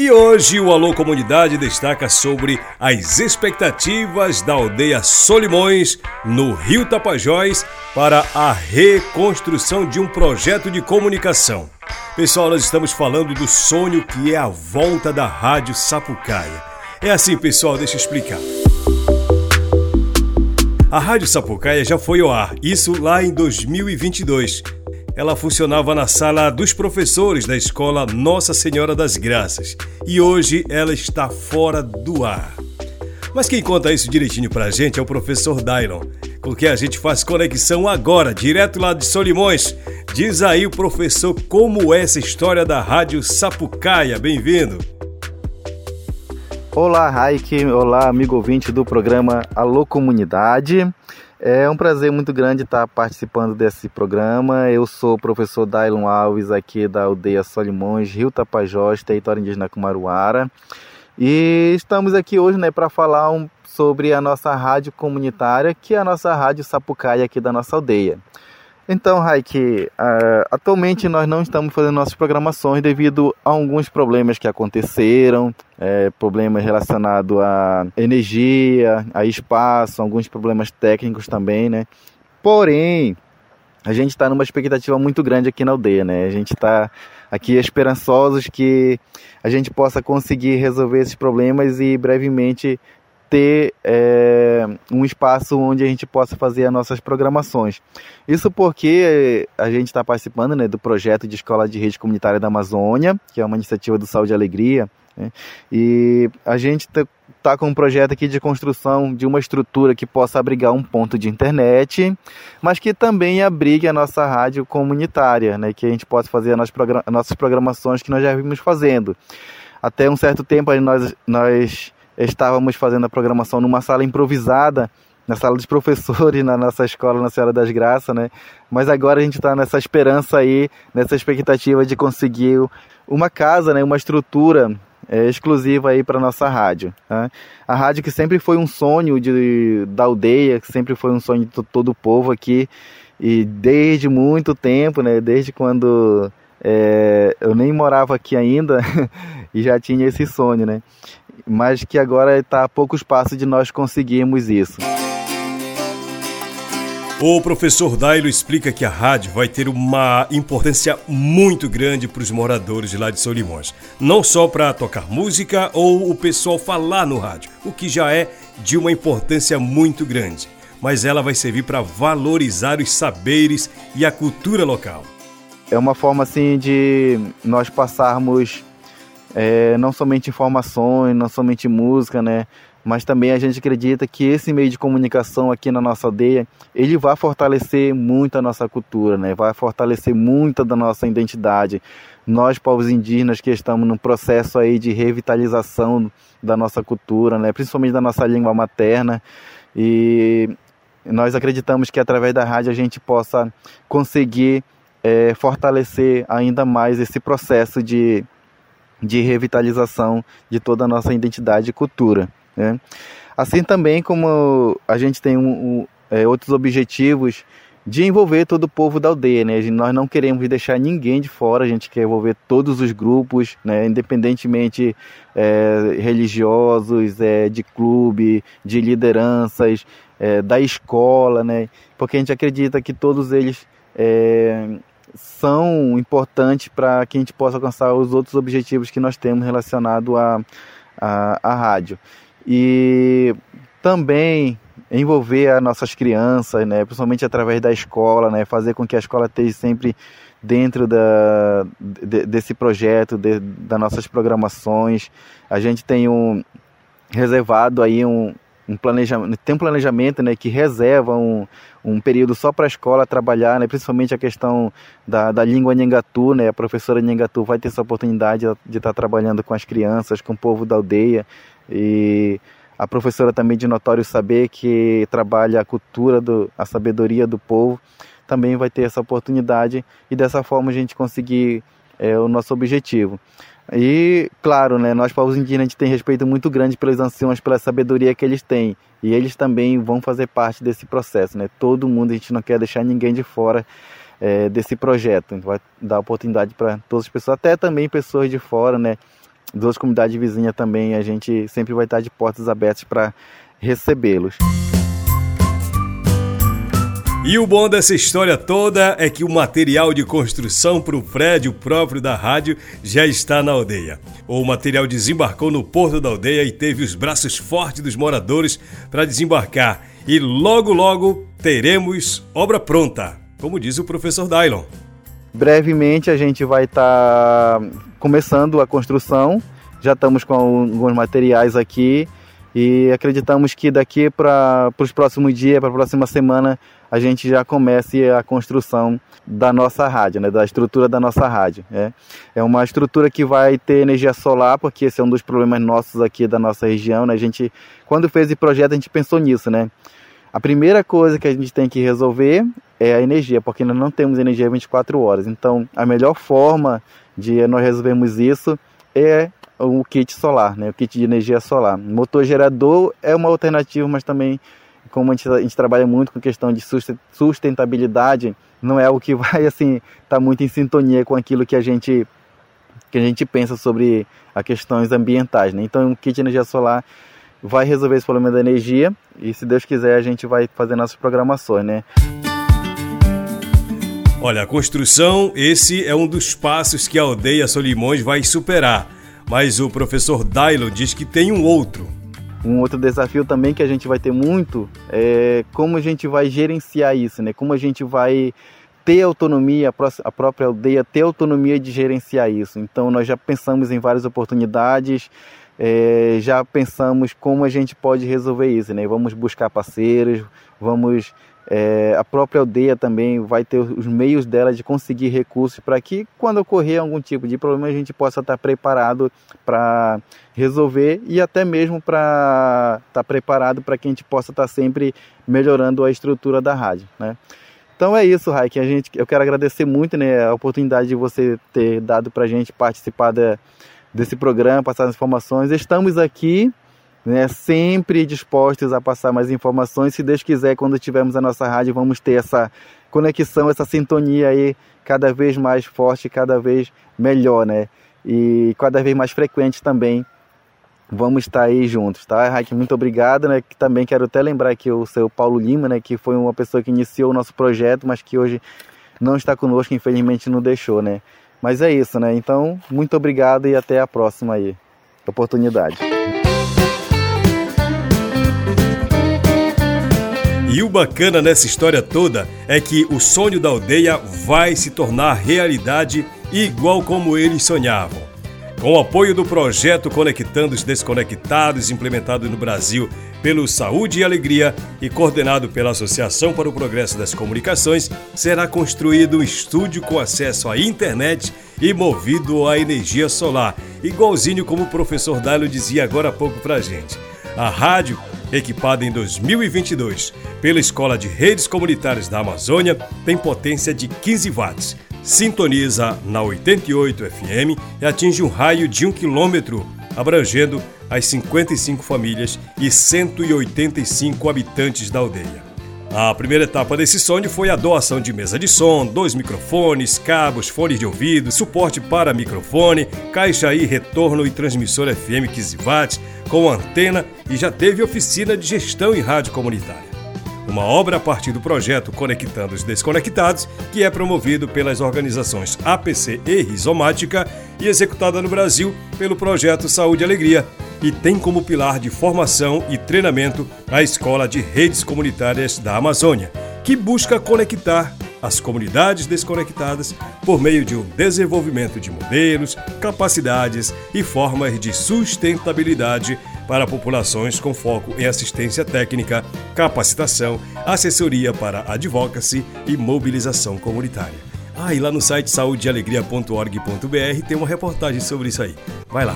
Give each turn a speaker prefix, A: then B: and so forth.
A: E hoje o Alô Comunidade destaca sobre as expectativas da aldeia Solimões, no Rio Tapajós, para a reconstrução de um projeto de comunicação. Pessoal, nós estamos falando do sonho que é a volta da Rádio Sapucaia. É assim, pessoal, deixa eu explicar. A Rádio Sapucaia já foi ao ar, isso lá em 2022 ela funcionava na sala dos professores da escola Nossa Senhora das Graças e hoje ela está fora do ar. Mas quem conta isso direitinho pra gente é o professor Dylon, com quem a gente faz conexão agora, direto lá de Solimões. Diz aí o professor como é essa história da Rádio Sapucaia. Bem-vindo.
B: Olá, Raik. Olá, amigo ouvinte do programa Alô Comunidade. É um prazer muito grande estar participando desse programa. Eu sou o professor Dailon Alves, aqui da aldeia Solimões, Rio Tapajós, território indígena Kumaruara. E estamos aqui hoje né, para falar um, sobre a nossa rádio comunitária, que é a nossa rádio Sapucaia aqui da nossa aldeia. Então, Raik, uh, atualmente nós não estamos fazendo nossas programações devido a alguns problemas que aconteceram, é, problemas relacionados à energia, a espaço, alguns problemas técnicos também, né? Porém, a gente está numa expectativa muito grande aqui na aldeia, né? A gente está aqui esperançosos que a gente possa conseguir resolver esses problemas e brevemente ter é, um espaço onde a gente possa fazer as nossas programações. Isso porque a gente está participando né, do projeto de Escola de Rede Comunitária da Amazônia, que é uma iniciativa do Saúde e Alegria, né, e a gente está tá com um projeto aqui de construção de uma estrutura que possa abrigar um ponto de internet, mas que também abrigue a nossa rádio comunitária, né, que a gente possa fazer as nossas programações que nós já vimos fazendo. Até um certo tempo nós, nós estávamos fazendo a programação numa sala improvisada, na sala dos professores, na nossa escola na Senhora das Graças, né? Mas agora a gente está nessa esperança aí, nessa expectativa de conseguir uma casa, né? Uma estrutura é, exclusiva aí para nossa rádio. Tá? A rádio que sempre foi um sonho de, da aldeia, que sempre foi um sonho de todo o povo aqui e desde muito tempo, né? Desde quando é, eu nem morava aqui ainda e já tinha esse sonho, né? Mas que agora está a poucos passos de nós conseguirmos isso.
A: O professor Dailo explica que a rádio vai ter uma importância muito grande para os moradores de lá de Solimões. Não só para tocar música ou o pessoal falar no rádio, o que já é de uma importância muito grande, mas ela vai servir para valorizar os saberes e a cultura local.
B: É uma forma assim de nós passarmos é, não somente informações, não somente música, né? Mas também a gente acredita que esse meio de comunicação aqui na nossa aldeia, ele vai fortalecer muito a nossa cultura, né? Vai fortalecer muito da nossa identidade. Nós, povos indígenas, que estamos num processo aí de revitalização da nossa cultura, né? Principalmente da nossa língua materna. E nós acreditamos que através da rádio a gente possa conseguir é, fortalecer ainda mais esse processo de de revitalização de toda a nossa identidade e cultura. Né? Assim também como a gente tem um, um, é, outros objetivos de envolver todo o povo da aldeia, né? Nós não queremos deixar ninguém de fora, a gente quer envolver todos os grupos, né? Independentemente é, religiosos, é, de clube, de lideranças, é, da escola, né? Porque a gente acredita que todos eles é, são importantes para que a gente possa alcançar os outros objetivos que nós temos relacionado à a, a, a, rádio. E também envolver as nossas crianças, né, principalmente através da escola, né, fazer com que a escola esteja sempre dentro da, de, desse projeto, de, das nossas programações. A gente tem um reservado aí um, um planejamento, tem um planejamento né, que reserva um, um período só para a escola trabalhar, né, principalmente a questão da, da língua Nhangatu, né, a professora Nhangatu vai ter essa oportunidade de estar trabalhando com as crianças, com o povo da aldeia e a professora também de notório saber que trabalha a cultura, do, a sabedoria do povo, também vai ter essa oportunidade e dessa forma a gente conseguir é, o nosso objetivo. E, claro, né, nós povos indígenas a gente tem respeito muito grande pelos anciões, pela sabedoria que eles têm. E eles também vão fazer parte desse processo. Né? Todo mundo, a gente não quer deixar ninguém de fora é, desse projeto. A gente vai dar oportunidade para todas as pessoas, até também pessoas de fora, né, duas comunidades vizinhas também, a gente sempre vai estar de portas abertas para recebê-los.
A: E o bom dessa história toda é que o material de construção para o prédio próprio da rádio já está na aldeia. O material desembarcou no porto da aldeia e teve os braços fortes dos moradores para desembarcar. E logo, logo teremos obra pronta, como diz o professor Dylon.
B: Brevemente a gente vai estar tá começando a construção. Já estamos com alguns materiais aqui e acreditamos que daqui para os próximos dias, para a próxima semana, a gente já comece a construção da nossa rádio, né, da estrutura da nossa rádio. É, é uma estrutura que vai ter energia solar, porque esse é um dos problemas nossos aqui da nossa região. Né? A gente, quando fez esse projeto, a gente pensou nisso, né? A primeira coisa que a gente tem que resolver é a energia, porque nós não temos energia 24 horas. Então, a melhor forma de nós resolvermos isso é o kit solar, né? o kit de energia solar. Motor gerador é uma alternativa, mas também, como a gente, a gente trabalha muito com questão de sustentabilidade, não é o que vai assim estar tá muito em sintonia com aquilo que a gente que a gente pensa sobre as questões ambientais. Né? Então, o kit de energia solar vai resolver esse problema da energia e, se Deus quiser, a gente vai fazer nossas programações, né?
A: Olha, a construção, esse é um dos passos que a aldeia Solimões vai superar. Mas o professor Dylon diz que tem um outro.
B: Um outro desafio também que a gente vai ter muito é como a gente vai gerenciar isso, né? Como a gente vai ter autonomia, a própria aldeia ter autonomia de gerenciar isso. Então nós já pensamos em várias oportunidades, é, já pensamos como a gente pode resolver isso, né? Vamos buscar parceiros, vamos é, a própria aldeia também vai ter os meios dela de conseguir recursos para que quando ocorrer algum tipo de problema a gente possa estar preparado para resolver e até mesmo para estar preparado para que a gente possa estar sempre melhorando a estrutura da rádio, né? Então é isso, Raik. A gente, eu quero agradecer muito né, a oportunidade de você ter dado para a gente participar da, desse programa, passar as informações. Estamos aqui, né, sempre dispostos a passar mais informações. Se Deus quiser, quando tivermos a nossa rádio, vamos ter essa conexão, essa sintonia aí cada vez mais forte, cada vez melhor, né? E cada vez mais frequente também. Vamos estar aí juntos, tá? Raik, muito obrigado, né? Também quero até lembrar que o seu Paulo Lima, né? Que foi uma pessoa que iniciou o nosso projeto, mas que hoje não está conosco, infelizmente não deixou, né? Mas é isso, né? Então, muito obrigado e até a próxima aí. Oportunidade.
A: E o bacana nessa história toda é que o sonho da aldeia vai se tornar realidade igual como eles sonhavam. Com o apoio do projeto Conectando os Desconectados, implementado no Brasil pelo Saúde e Alegria e coordenado pela Associação para o Progresso das Comunicações, será construído um estúdio com acesso à internet e movido à energia solar, igualzinho como o professor Dálio dizia agora há pouco para a gente. A rádio, equipada em 2022 pela Escola de Redes Comunitárias da Amazônia, tem potência de 15 watts sintoniza na 88 FM e atinge um raio de um quilômetro, abrangendo as 55 famílias e 185 habitantes da aldeia. A primeira etapa desse sonho foi a doação de mesa de som, dois microfones, cabos, fones de ouvido, suporte para microfone, caixa e retorno e transmissor FM 15 watts, com antena e já teve oficina de gestão em rádio comunitária. Uma obra a partir do projeto Conectando os Desconectados, que é promovido pelas organizações APC e Rizomática e executada no Brasil pelo projeto Saúde e Alegria, e tem como pilar de formação e treinamento a Escola de Redes Comunitárias da Amazônia, que busca conectar as comunidades desconectadas por meio de um desenvolvimento de modelos, capacidades e formas de sustentabilidade para populações com foco em assistência técnica, capacitação, assessoria para advocacy e mobilização comunitária. Ah, e lá no site saudealegria.org.br tem uma reportagem sobre isso aí. Vai lá.